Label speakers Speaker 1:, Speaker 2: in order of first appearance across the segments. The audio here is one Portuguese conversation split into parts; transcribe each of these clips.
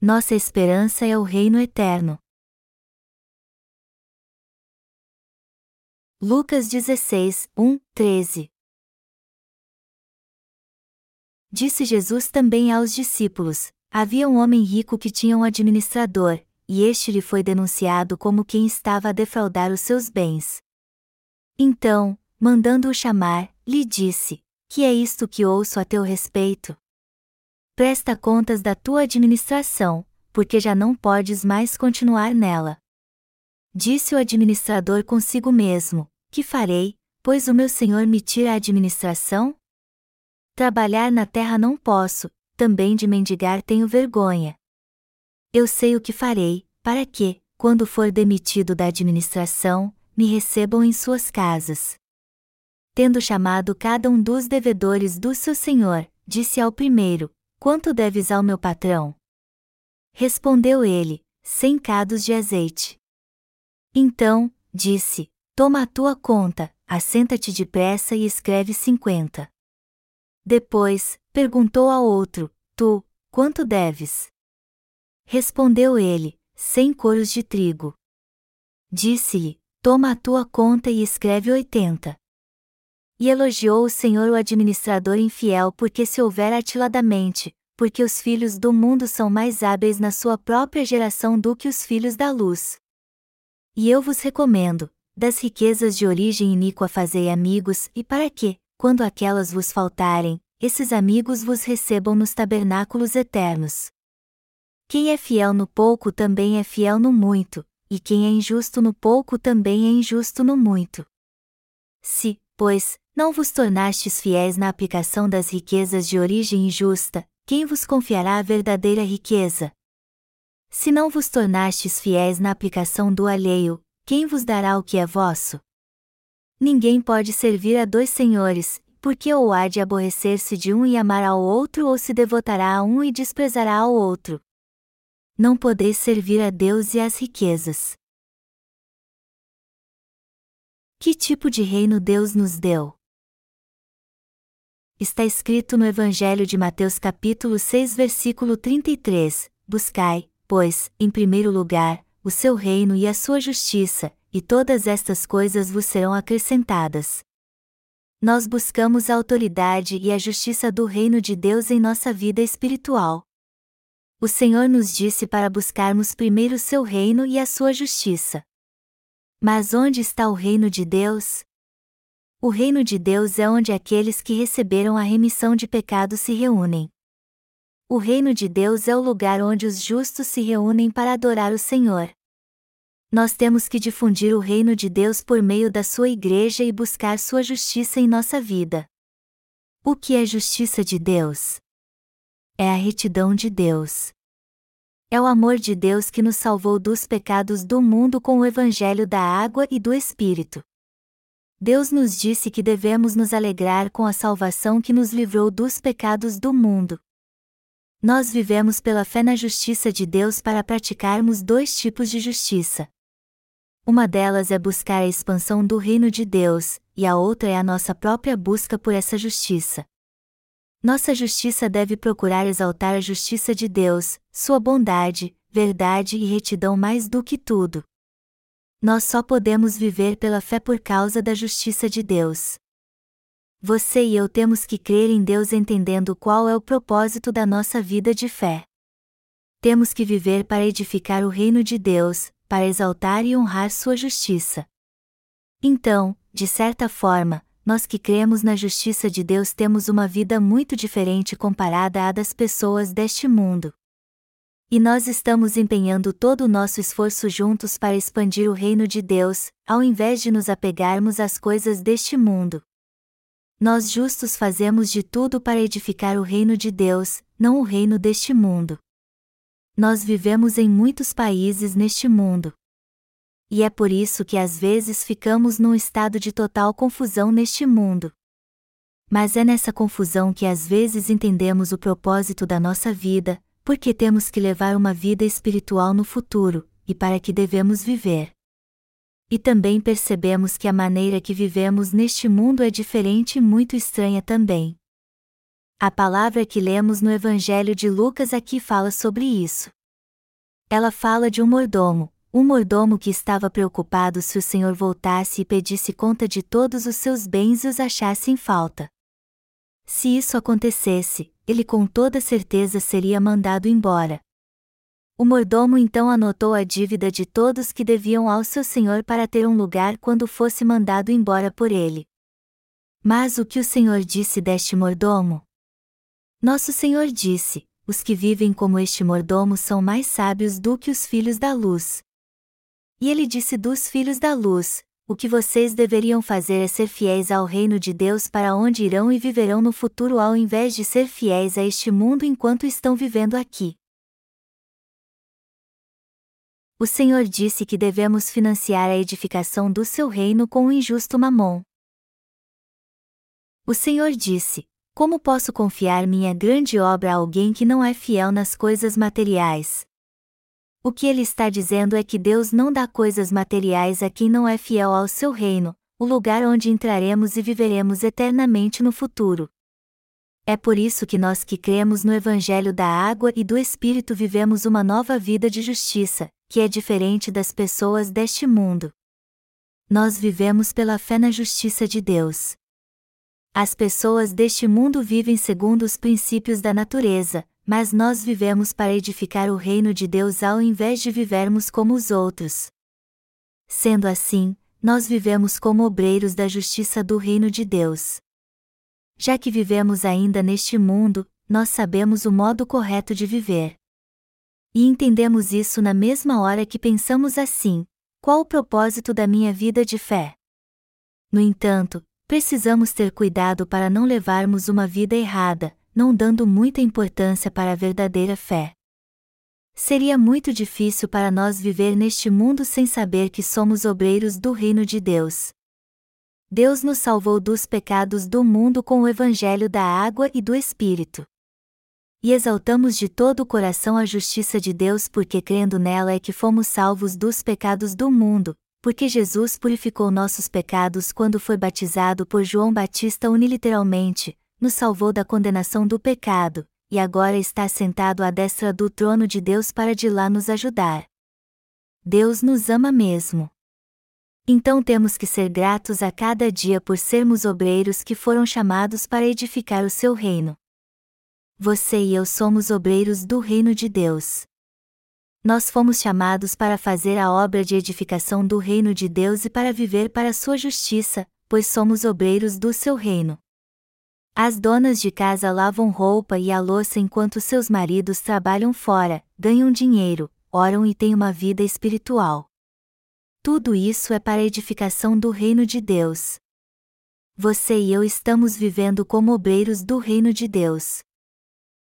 Speaker 1: nossa esperança é o reino eterno. Lucas 16, 1, 13 Disse Jesus também aos discípulos: Havia um homem rico que tinha um administrador, e este lhe foi denunciado como quem estava a defraudar os seus bens. Então, mandando-o chamar, lhe disse: Que é isto que ouço a teu respeito? Presta contas da tua administração, porque já não podes mais continuar nela. Disse o administrador consigo mesmo: Que farei, pois o meu senhor me tira a administração? Trabalhar na terra não posso, também de mendigar tenho vergonha. Eu sei o que farei, para que, quando for demitido da administração, me recebam em suas casas. Tendo chamado cada um dos devedores do seu senhor, disse ao primeiro: Quanto deves ao meu patrão? Respondeu ele: Cem cados de azeite. Então, disse: Toma a tua conta, assenta-te depressa e escreve cinquenta. Depois, perguntou ao outro: Tu, quanto deves? Respondeu ele: Cem coros de trigo. Disse-lhe: Toma a tua conta e escreve oitenta. E elogiou o Senhor o administrador infiel porque se houver atiladamente, porque os filhos do mundo são mais hábeis na sua própria geração do que os filhos da luz. E eu vos recomendo, das riquezas de origem iníqua fazei amigos, e para que, quando aquelas vos faltarem, esses amigos vos recebam nos tabernáculos eternos. Quem é fiel no pouco também é fiel no muito, e quem é injusto no pouco também é injusto no muito. Se, pois, não vos tornastes fiéis na aplicação das riquezas de origem injusta, quem vos confiará a verdadeira riqueza? Se não vos tornastes fiéis na aplicação do alheio, quem vos dará o que é vosso? Ninguém pode servir a dois senhores, porque ou há de aborrecer-se de um e amar ao outro ou se devotará a um e desprezará ao outro. Não podeis servir a Deus e às riquezas. Que tipo de reino Deus nos deu? Está escrito no Evangelho de Mateus capítulo 6 versículo 33, Buscai, pois, em primeiro lugar, o seu reino e a sua justiça, e todas estas coisas vos serão acrescentadas. Nós buscamos a autoridade e a justiça do reino de Deus em nossa vida espiritual. O Senhor nos disse para buscarmos primeiro o seu reino e a sua justiça. Mas onde está o reino de Deus? O reino de Deus é onde aqueles que receberam a remissão de pecados se reúnem. O reino de Deus é o lugar onde os justos se reúnem para adorar o Senhor nós temos que difundir o reino de Deus por meio da sua igreja e buscar sua justiça em nossa vida. O que é justiça de Deus? É a retidão de Deus. É o amor de Deus que nos salvou dos pecados do mundo com o evangelho da água e do Espírito. Deus nos disse que devemos nos alegrar com a salvação que nos livrou dos pecados do mundo. Nós vivemos pela fé na justiça de Deus para praticarmos dois tipos de justiça. Uma delas é buscar a expansão do reino de Deus, e a outra é a nossa própria busca por essa justiça. Nossa justiça deve procurar exaltar a justiça de Deus, sua bondade, verdade e retidão mais do que tudo. Nós só podemos viver pela fé por causa da justiça de Deus. Você e eu temos que crer em Deus entendendo qual é o propósito da nossa vida de fé. Temos que viver para edificar o reino de Deus, para exaltar e honrar sua justiça. Então, de certa forma, nós que cremos na justiça de Deus temos uma vida muito diferente comparada à das pessoas deste mundo. E nós estamos empenhando todo o nosso esforço juntos para expandir o reino de Deus, ao invés de nos apegarmos às coisas deste mundo. Nós justos fazemos de tudo para edificar o reino de Deus, não o reino deste mundo nós vivemos em muitos países neste mundo. E é por isso que às vezes ficamos num estado de total confusão neste mundo. Mas é nessa confusão que às vezes entendemos o propósito da nossa vida, porque temos que levar uma vida espiritual no futuro, e para que devemos viver. E também percebemos que a maneira que vivemos neste mundo é diferente e muito estranha também. A palavra que lemos no Evangelho de Lucas aqui fala sobre isso. Ela fala de um mordomo, um mordomo que estava preocupado se o senhor voltasse e pedisse conta de todos os seus bens e os achasse em falta. Se isso acontecesse, ele com toda certeza seria mandado embora. O mordomo então anotou a dívida de todos que deviam ao seu senhor para ter um lugar quando fosse mandado embora por ele. Mas o que o senhor disse deste mordomo? Nosso senhor disse: os que vivem como este mordomo são mais sábios do que os filhos da luz. E ele disse dos filhos da luz: O que vocês deveriam fazer é ser fiéis ao reino de Deus para onde irão e viverão no futuro ao invés de ser fiéis a este mundo enquanto estão vivendo aqui. O Senhor disse que devemos financiar a edificação do seu reino com o injusto mamon. O Senhor disse: como posso confiar minha grande obra a alguém que não é fiel nas coisas materiais? O que ele está dizendo é que Deus não dá coisas materiais a quem não é fiel ao seu reino, o lugar onde entraremos e viveremos eternamente no futuro. É por isso que nós que cremos no Evangelho da Água e do Espírito vivemos uma nova vida de justiça, que é diferente das pessoas deste mundo. Nós vivemos pela fé na justiça de Deus. As pessoas deste mundo vivem segundo os princípios da natureza, mas nós vivemos para edificar o reino de Deus ao invés de vivermos como os outros. Sendo assim, nós vivemos como obreiros da justiça do reino de Deus. Já que vivemos ainda neste mundo, nós sabemos o modo correto de viver. E entendemos isso na mesma hora que pensamos assim: qual o propósito da minha vida de fé? No entanto, precisamos ter cuidado para não levarmos uma vida errada, não dando muita importância para a verdadeira fé. Seria muito difícil para nós viver neste mundo sem saber que somos obreiros do reino de Deus. Deus nos salvou dos pecados do mundo com o evangelho da água e do Espírito. E exaltamos de todo o coração a justiça de Deus porque crendo nela é que fomos salvos dos pecados do mundo, porque Jesus purificou nossos pecados quando foi batizado por João Batista uniliteralmente, nos salvou da condenação do pecado, e agora está sentado à destra do trono de Deus para de lá nos ajudar. Deus nos ama mesmo. Então temos que ser gratos a cada dia por sermos obreiros que foram chamados para edificar o seu reino. Você e eu somos obreiros do reino de Deus nós fomos chamados para fazer a obra de edificação do reino de Deus e para viver para sua justiça, pois somos obreiros do seu reino. As donas de casa lavam roupa e a louça enquanto seus maridos trabalham fora, ganham dinheiro, oram e têm uma vida espiritual. Tudo isso é para a edificação do reino de Deus. Você e eu estamos vivendo como obreiros do reino de Deus.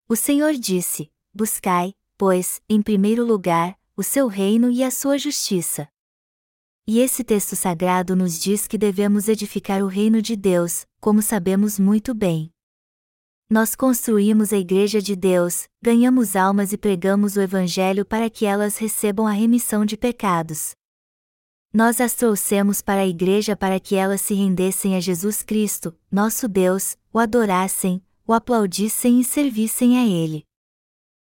Speaker 1: O Senhor disse: Buscai, pois, em primeiro lugar, o seu reino e a sua justiça. E esse texto sagrado nos diz que devemos edificar o reino de Deus, como sabemos muito bem. Nós construímos a Igreja de Deus, ganhamos almas e pregamos o Evangelho para que elas recebam a remissão de pecados. Nós as trouxemos para a Igreja para que elas se rendessem a Jesus Cristo, nosso Deus, o adorassem, o aplaudissem e servissem a Ele.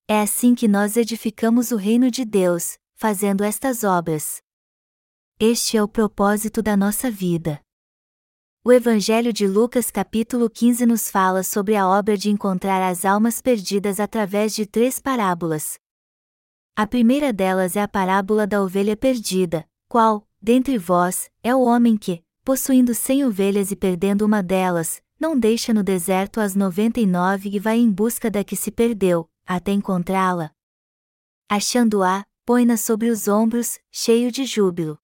Speaker 1: É assim que nós edificamos o reino de Deus, fazendo estas obras. Este é o propósito da nossa vida. O Evangelho de Lucas capítulo 15 nos fala sobre a obra de encontrar as almas perdidas através de três parábolas. A primeira delas é a parábola da ovelha perdida, qual, dentre vós, é o homem que, possuindo cem ovelhas e perdendo uma delas, não deixa no deserto as noventa e nove e vai em busca da que se perdeu, até encontrá-la. Achando-a, põe-na sobre os ombros, cheio de júbilo.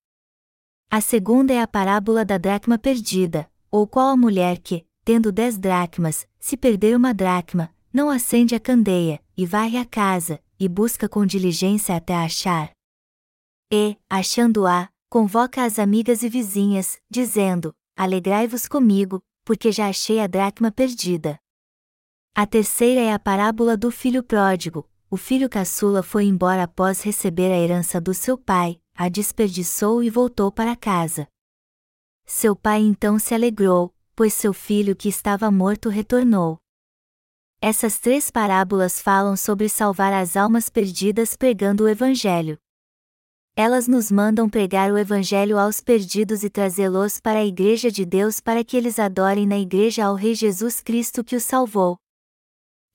Speaker 1: A segunda é a parábola da dracma perdida, ou qual a mulher que, tendo dez dracmas, se perder uma dracma, não acende a candeia, e varre a casa, e busca com diligência até a achar. E, achando-a, convoca as amigas e vizinhas, dizendo: Alegrai-vos comigo, porque já achei a dracma perdida. A terceira é a parábola do filho pródigo. O filho caçula foi embora após receber a herança do seu pai, a desperdiçou e voltou para casa. Seu pai então se alegrou, pois seu filho que estava morto retornou. Essas três parábolas falam sobre salvar as almas perdidas pregando o Evangelho. Elas nos mandam pregar o Evangelho aos perdidos e trazê-los para a Igreja de Deus para que eles adorem na Igreja ao Rei Jesus Cristo que os salvou.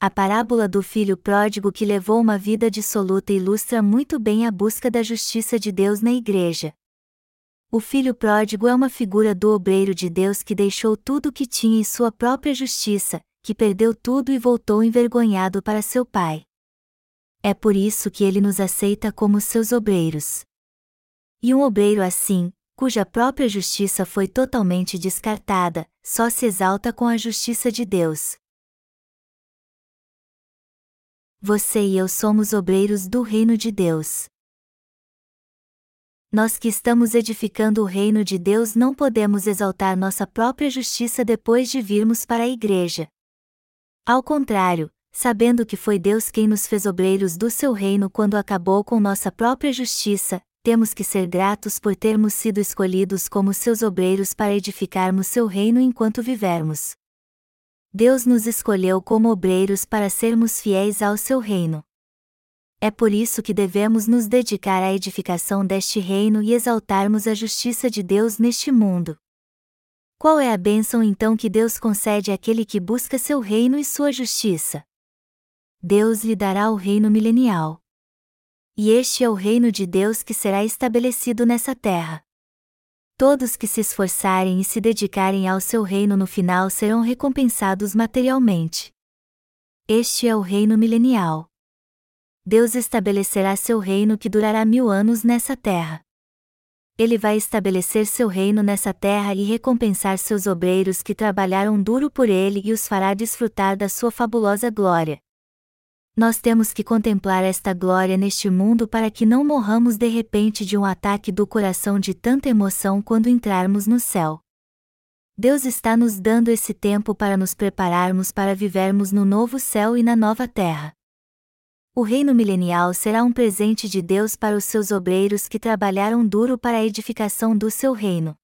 Speaker 1: A parábola do filho pródigo que levou uma vida dissoluta ilustra muito bem a busca da justiça de Deus na Igreja. O filho pródigo é uma figura do obreiro de Deus que deixou tudo o que tinha em sua própria justiça, que perdeu tudo e voltou envergonhado para seu pai. É por isso que ele nos aceita como seus obreiros. E um obreiro assim, cuja própria justiça foi totalmente descartada, só se exalta com a justiça de Deus. Você e eu somos obreiros do reino de Deus. Nós que estamos edificando o reino de Deus não podemos exaltar nossa própria justiça depois de virmos para a igreja. Ao contrário, sabendo que foi Deus quem nos fez obreiros do seu reino quando acabou com nossa própria justiça, temos que ser gratos por termos sido escolhidos como seus obreiros para edificarmos seu reino enquanto vivermos. Deus nos escolheu como obreiros para sermos fiéis ao seu reino. É por isso que devemos nos dedicar à edificação deste reino e exaltarmos a justiça de Deus neste mundo. Qual é a bênção então que Deus concede àquele que busca seu reino e sua justiça? Deus lhe dará o reino milenial. E este é o reino de Deus que será estabelecido nessa terra. Todos que se esforçarem e se dedicarem ao seu reino no final serão recompensados materialmente. Este é o reino milenial. Deus estabelecerá seu reino que durará mil anos nessa terra. Ele vai estabelecer seu reino nessa terra e recompensar seus obreiros que trabalharam duro por ele e os fará desfrutar da sua fabulosa glória. Nós temos que contemplar esta glória neste mundo para que não morramos de repente de um ataque do coração de tanta emoção quando entrarmos no céu. Deus está nos dando esse tempo para nos prepararmos para vivermos no novo céu e na nova terra. O reino milenial será um presente de Deus para os seus obreiros que trabalharam duro para a edificação do seu reino.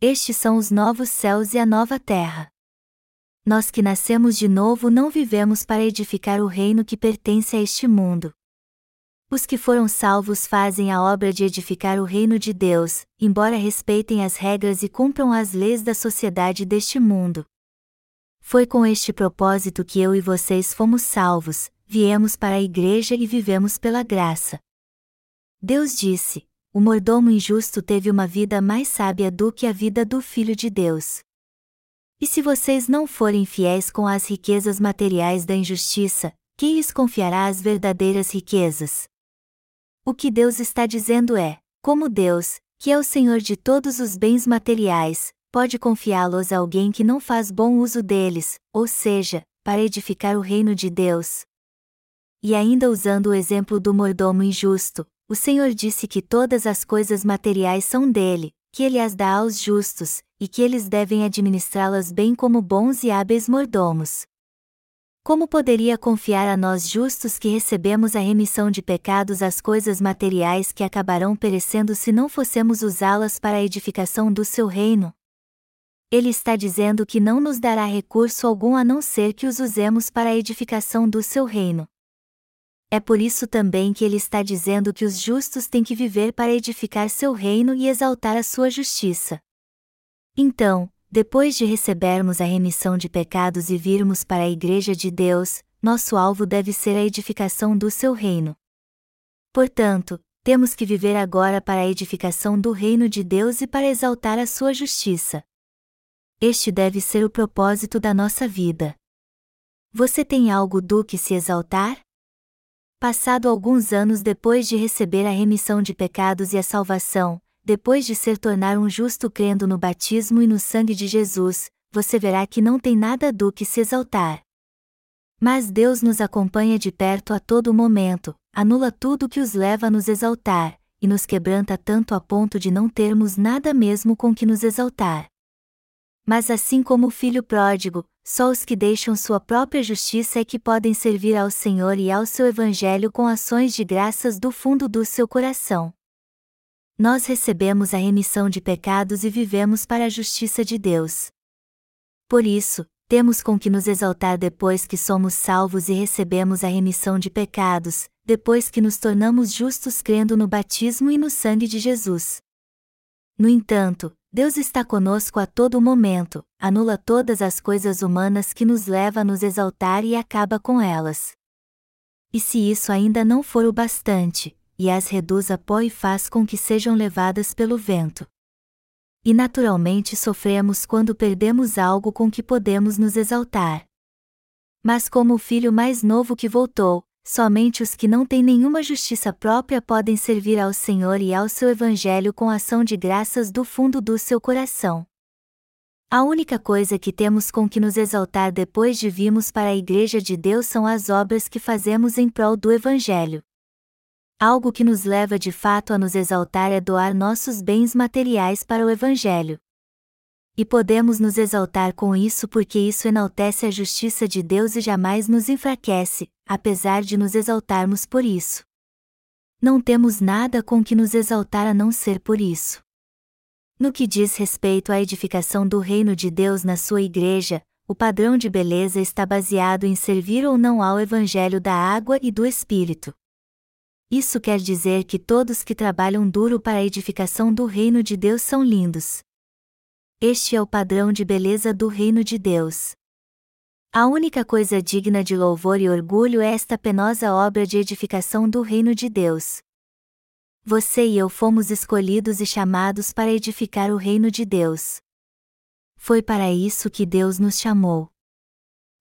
Speaker 1: Estes são os novos céus e a nova terra nós que nascemos de novo não vivemos para edificar o reino que pertence a este mundo. Os que foram salvos fazem a obra de edificar o reino de Deus, embora respeitem as regras e cumpram as leis da sociedade deste mundo. Foi com este propósito que eu e vocês fomos salvos, viemos para a igreja e vivemos pela graça. Deus disse: O mordomo injusto teve uma vida mais sábia do que a vida do Filho de Deus. E se vocês não forem fiéis com as riquezas materiais da injustiça, quem lhes confiará as verdadeiras riquezas? O que Deus está dizendo é: como Deus, que é o Senhor de todos os bens materiais, pode confiá-los a alguém que não faz bom uso deles, ou seja, para edificar o reino de Deus. E ainda usando o exemplo do mordomo injusto, o Senhor disse que todas as coisas materiais são dele, que ele as dá aos justos, e que eles devem administrá-las bem como bons e hábeis mordomos. Como poderia confiar a nós justos que recebemos a remissão de pecados as coisas materiais que acabarão perecendo se não fossemos usá-las para a edificação do seu reino? Ele está dizendo que não nos dará recurso algum a não ser que os usemos para a edificação do seu reino. É por isso também que ele está dizendo que os justos têm que viver para edificar seu reino e exaltar a sua justiça. Então, depois de recebermos a remissão de pecados e virmos para a Igreja de Deus, nosso alvo deve ser a edificação do seu reino. Portanto, temos que viver agora para a edificação do reino de Deus e para exaltar a sua justiça. Este deve ser o propósito da nossa vida. Você tem algo do que se exaltar? Passado alguns anos depois de receber a remissão de pecados e a salvação, depois de ser tornar um justo crendo no batismo e no sangue de Jesus, você verá que não tem nada do que se exaltar. Mas Deus nos acompanha de perto a todo momento, anula tudo que os leva a nos exaltar, e nos quebranta tanto a ponto de não termos nada mesmo com que nos exaltar. Mas assim como o filho pródigo, só os que deixam sua própria justiça é que podem servir ao Senhor e ao seu Evangelho com ações de graças do fundo do seu coração nós recebemos a remissão de pecados e vivemos para a justiça de Deus. Por isso, temos com que nos exaltar depois que somos salvos e recebemos a remissão de pecados, depois que nos tornamos justos crendo no batismo e no sangue de Jesus. No entanto, Deus está conosco a todo momento, anula todas as coisas humanas que nos leva a nos exaltar e acaba com elas. E se isso ainda não for o bastante, e as reduz a pó e faz com que sejam levadas pelo vento. E naturalmente sofremos quando perdemos algo com que podemos nos exaltar. Mas como o filho mais novo que voltou, somente os que não têm nenhuma justiça própria podem servir ao Senhor e ao seu Evangelho com ação de graças do fundo do seu coração. A única coisa que temos com que nos exaltar depois de virmos para a Igreja de Deus são as obras que fazemos em prol do Evangelho. Algo que nos leva de fato a nos exaltar é doar nossos bens materiais para o Evangelho. E podemos nos exaltar com isso porque isso enaltece a justiça de Deus e jamais nos enfraquece, apesar de nos exaltarmos por isso. Não temos nada com que nos exaltar a não ser por isso. No que diz respeito à edificação do reino de Deus na sua igreja, o padrão de beleza está baseado em servir ou não ao Evangelho da água e do Espírito. Isso quer dizer que todos que trabalham duro para a edificação do reino de Deus são lindos. Este é o padrão de beleza do reino de Deus. A única coisa digna de louvor e orgulho é esta penosa obra de edificação do reino de Deus. Você e eu fomos escolhidos e chamados para edificar o reino de Deus. Foi para isso que Deus nos chamou.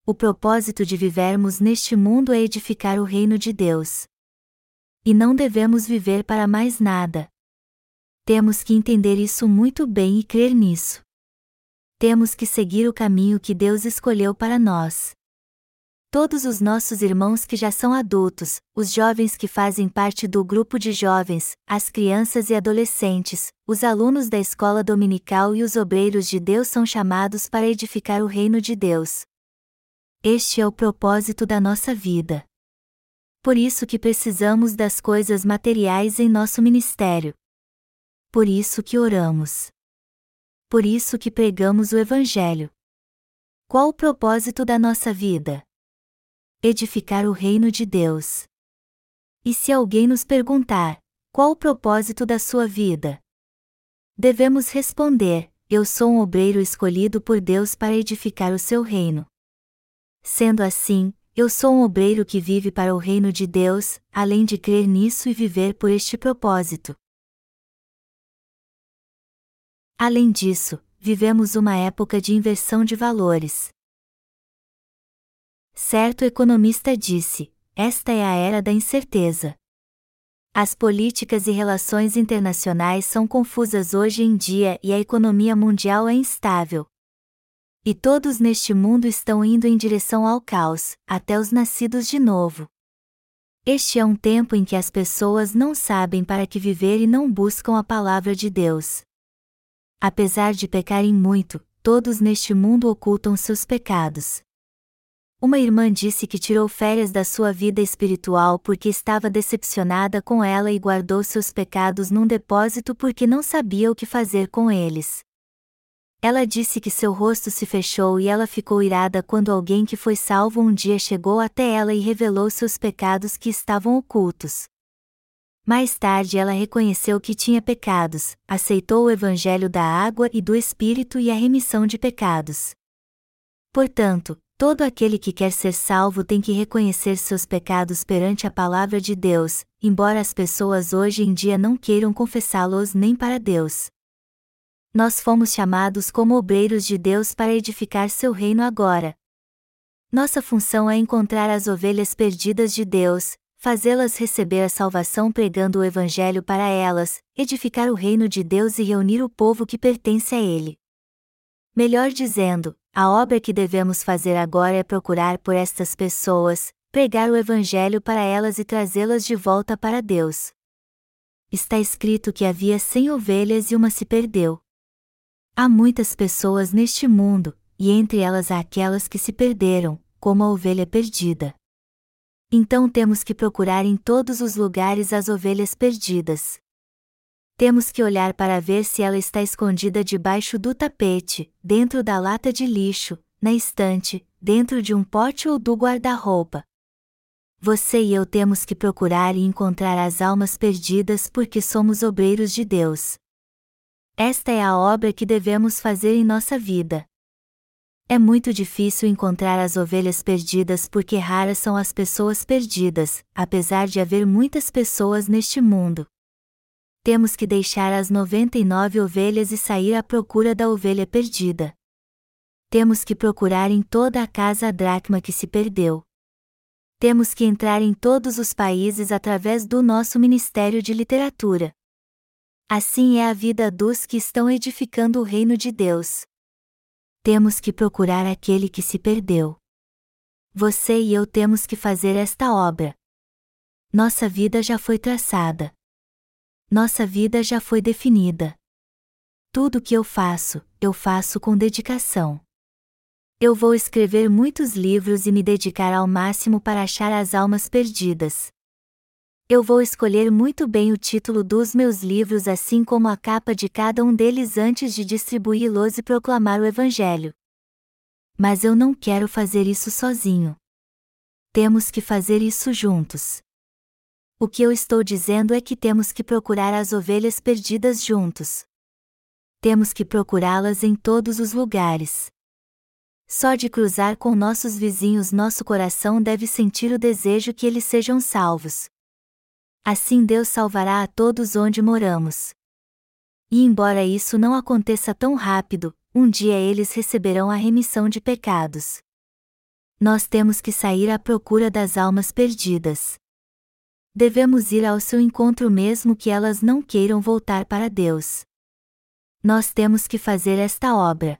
Speaker 1: O propósito de vivermos neste mundo é edificar o reino de Deus. E não devemos viver para mais nada. Temos que entender isso muito bem e crer nisso temos que seguir o caminho que Deus escolheu para nós. Todos os nossos irmãos que já são adultos, os jovens que fazem parte do grupo de jovens, as crianças e adolescentes, os alunos da escola dominical e os obreiros de Deus são chamados para edificar o reino de Deus. Este é o propósito da nossa vida. Por isso que precisamos das coisas materiais em nosso ministério. Por isso que oramos por isso que pregamos o Evangelho. Qual o propósito da nossa vida? Edificar o reino de Deus. E se alguém nos perguntar, qual o propósito da sua vida? Devemos responder: Eu sou um obreiro escolhido por Deus para edificar o seu reino. Sendo assim, eu sou um obreiro que vive para o reino de Deus, além de crer nisso e viver por este propósito. Além disso, vivemos uma época de inversão de valores. Certo economista disse: esta é a era da incerteza. As políticas e relações internacionais são confusas hoje em dia e a economia mundial é instável. E todos neste mundo estão indo em direção ao caos, até os nascidos de novo. Este é um tempo em que as pessoas não sabem para que viver e não buscam a palavra de Deus. Apesar de pecarem muito, todos neste mundo ocultam seus pecados. Uma irmã disse que tirou férias da sua vida espiritual porque estava decepcionada com ela e guardou seus pecados num depósito porque não sabia o que fazer com eles. Ela disse que seu rosto se fechou e ela ficou irada quando alguém que foi salvo um dia chegou até ela e revelou seus pecados que estavam ocultos. Mais tarde ela reconheceu que tinha pecados, aceitou o Evangelho da água e do Espírito e a remissão de pecados. Portanto, todo aquele que quer ser salvo tem que reconhecer seus pecados perante a palavra de Deus, embora as pessoas hoje em dia não queiram confessá-los nem para Deus. Nós fomos chamados como obreiros de Deus para edificar seu reino agora. Nossa função é encontrar as ovelhas perdidas de Deus, fazê-las receber a salvação pregando o Evangelho para elas, edificar o reino de Deus e reunir o povo que pertence a Ele. Melhor dizendo, a obra que devemos fazer agora é procurar por estas pessoas, pregar o Evangelho para elas e trazê-las de volta para Deus. Está escrito que havia cem ovelhas e uma se perdeu. Há muitas pessoas neste mundo, e entre elas há aquelas que se perderam, como a ovelha perdida. Então temos que procurar em todos os lugares as ovelhas perdidas. Temos que olhar para ver se ela está escondida debaixo do tapete, dentro da lata de lixo, na estante, dentro de um pote ou do guarda-roupa. Você e eu temos que procurar e encontrar as almas perdidas porque somos obreiros de Deus. Esta é a obra que devemos fazer em nossa vida. É muito difícil encontrar as ovelhas perdidas porque raras são as pessoas perdidas, apesar de haver muitas pessoas neste mundo. Temos que deixar as 99 ovelhas e sair à procura da ovelha perdida. Temos que procurar em toda a casa a dracma que se perdeu. Temos que entrar em todos os países através do nosso Ministério de Literatura. Assim é a vida dos que estão edificando o reino de Deus temos que procurar aquele que se perdeu. Você e eu temos que fazer esta obra. Nossa vida já foi traçada. Nossa vida já foi definida. Tudo que eu faço, eu faço com dedicação. Eu vou escrever muitos livros e me dedicar ao máximo para achar as almas perdidas. Eu vou escolher muito bem o título dos meus livros, assim como a capa de cada um deles antes de distribuí-los e proclamar o Evangelho. Mas eu não quero fazer isso sozinho. Temos que fazer isso juntos. O que eu estou dizendo é que temos que procurar as ovelhas perdidas juntos. Temos que procurá-las em todos os lugares. Só de cruzar com nossos vizinhos nosso coração deve sentir o desejo que eles sejam salvos. Assim Deus salvará a todos onde moramos. E embora isso não aconteça tão rápido, um dia eles receberão a remissão de pecados. Nós temos que sair à procura das almas perdidas. Devemos ir ao seu encontro mesmo que elas não queiram voltar para Deus. Nós temos que fazer esta obra.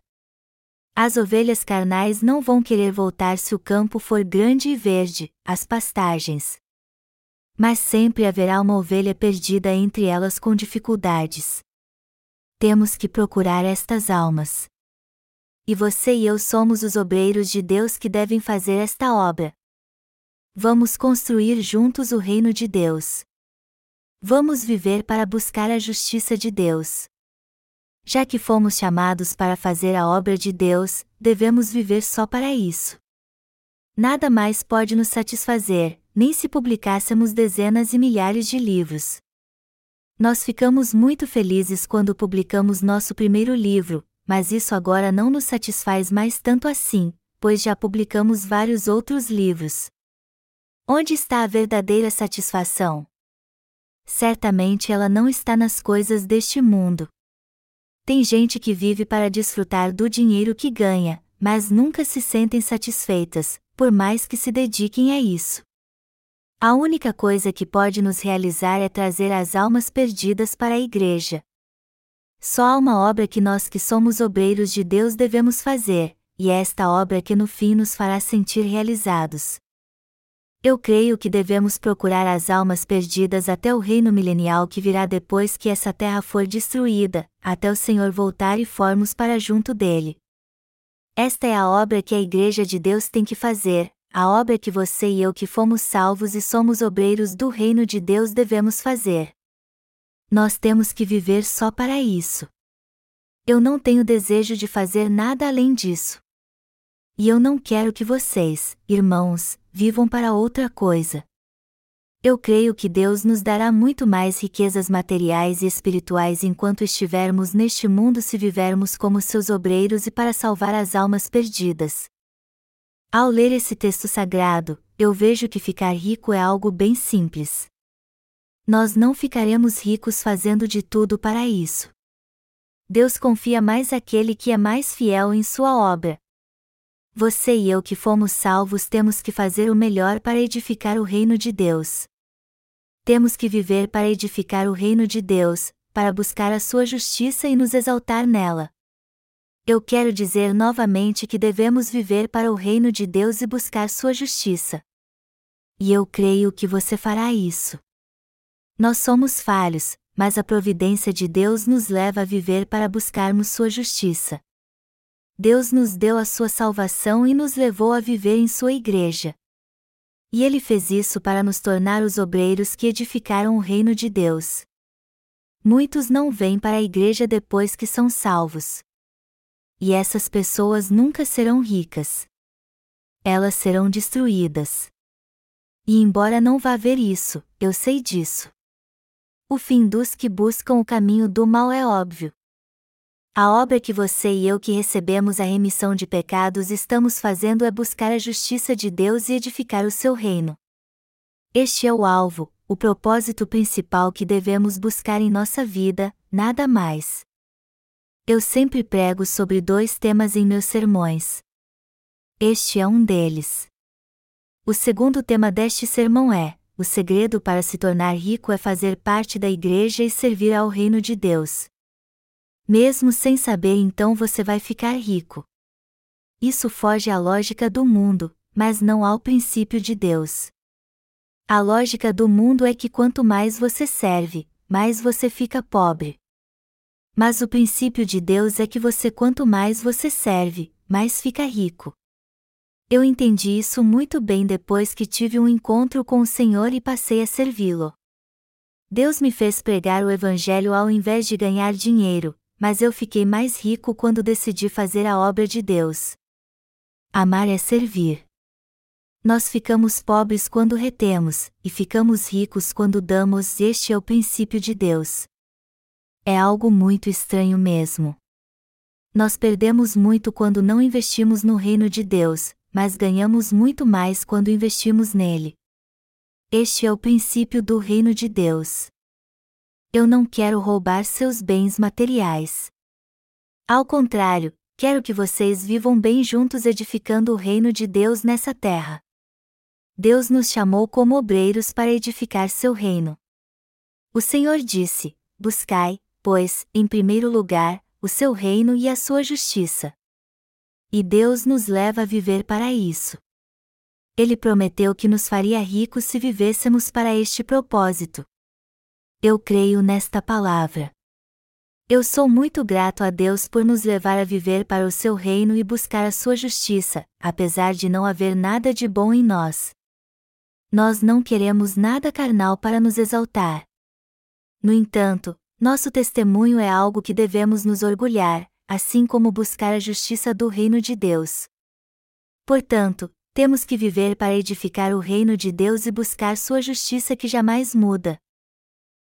Speaker 1: As ovelhas carnais não vão querer voltar se o campo for grande e verde, as pastagens, mas sempre haverá uma ovelha perdida entre elas com dificuldades. Temos que procurar estas almas. E você e eu somos os obreiros de Deus que devem fazer esta obra. Vamos construir juntos o reino de Deus. Vamos viver para buscar a justiça de Deus. Já que fomos chamados para fazer a obra de Deus, devemos viver só para isso. Nada mais pode nos satisfazer, nem se publicássemos dezenas e milhares de livros. Nós ficamos muito felizes quando publicamos nosso primeiro livro, mas isso agora não nos satisfaz mais tanto assim, pois já publicamos vários outros livros. Onde está a verdadeira satisfação? Certamente ela não está nas coisas deste mundo. Tem gente que vive para desfrutar do dinheiro que ganha, mas nunca se sentem satisfeitas, por mais que se dediquem a isso. A única coisa que pode nos realizar é trazer as almas perdidas para a Igreja. Só há uma obra que nós que somos obreiros de Deus devemos fazer, e é esta obra que no fim nos fará sentir realizados. Eu creio que devemos procurar as almas perdidas até o reino milenial que virá depois que essa terra for destruída, até o Senhor voltar e formos para junto dele. Esta é a obra que a Igreja de Deus tem que fazer, a obra que você e eu que fomos salvos e somos obreiros do reino de Deus devemos fazer. Nós temos que viver só para isso. Eu não tenho desejo de fazer nada além disso. E eu não quero que vocês, irmãos, vivam para outra coisa. Eu creio que Deus nos dará muito mais riquezas materiais e espirituais enquanto estivermos neste mundo se vivermos como seus obreiros e para salvar as almas perdidas. Ao ler esse texto sagrado, eu vejo que ficar rico é algo bem simples. Nós não ficaremos ricos fazendo de tudo para isso. Deus confia mais aquele que é mais fiel em sua obra. Você e eu que fomos salvos temos que fazer o melhor para edificar o reino de Deus. Temos que viver para edificar o reino de Deus, para buscar a sua justiça e nos exaltar nela. Eu quero dizer novamente que devemos viver para o reino de Deus e buscar sua justiça. E eu creio que você fará isso. Nós somos falhos, mas a providência de Deus nos leva a viver para buscarmos sua justiça. Deus nos deu a sua salvação e nos levou a viver em sua igreja. E ele fez isso para nos tornar os obreiros que edificaram o reino de Deus. Muitos não vêm para a igreja depois que são salvos. E essas pessoas nunca serão ricas. Elas serão destruídas. E embora não vá ver isso, eu sei disso. O fim dos que buscam o caminho do mal é óbvio. A obra que você e eu que recebemos a remissão de pecados estamos fazendo é buscar a justiça de Deus e edificar o seu reino. Este é o alvo, o propósito principal que devemos buscar em nossa vida, nada mais. Eu sempre prego sobre dois temas em meus sermões. Este é um deles. O segundo tema deste sermão é: o segredo para se tornar rico é fazer parte da igreja e servir ao reino de Deus. Mesmo sem saber, então você vai ficar rico. Isso foge à lógica do mundo, mas não ao princípio de Deus. A lógica do mundo é que quanto mais você serve, mais você fica pobre. Mas o princípio de Deus é que você quanto mais você serve, mais fica rico. Eu entendi isso muito bem depois que tive um encontro com o Senhor e passei a servi-lo. Deus me fez pregar o Evangelho ao invés de ganhar dinheiro, mas eu fiquei mais rico quando decidi fazer a obra de Deus. Amar é servir. Nós ficamos pobres quando retemos, e ficamos ricos quando damos, este é o princípio de Deus. É algo muito estranho mesmo. Nós perdemos muito quando não investimos no reino de Deus, mas ganhamos muito mais quando investimos nele. Este é o princípio do reino de Deus. Eu não quero roubar seus bens materiais. Ao contrário, quero que vocês vivam bem juntos edificando o reino de Deus nessa terra. Deus nos chamou como obreiros para edificar seu reino. O Senhor disse: Buscai, pois, em primeiro lugar, o seu reino e a sua justiça. E Deus nos leva a viver para isso. Ele prometeu que nos faria ricos se vivêssemos para este propósito. Eu creio nesta palavra. Eu sou muito grato a Deus por nos levar a viver para o seu reino e buscar a sua justiça, apesar de não haver nada de bom em nós. Nós não queremos nada carnal para nos exaltar. No entanto, nosso testemunho é algo que devemos nos orgulhar, assim como buscar a justiça do reino de Deus. Portanto, temos que viver para edificar o reino de Deus e buscar sua justiça que jamais muda.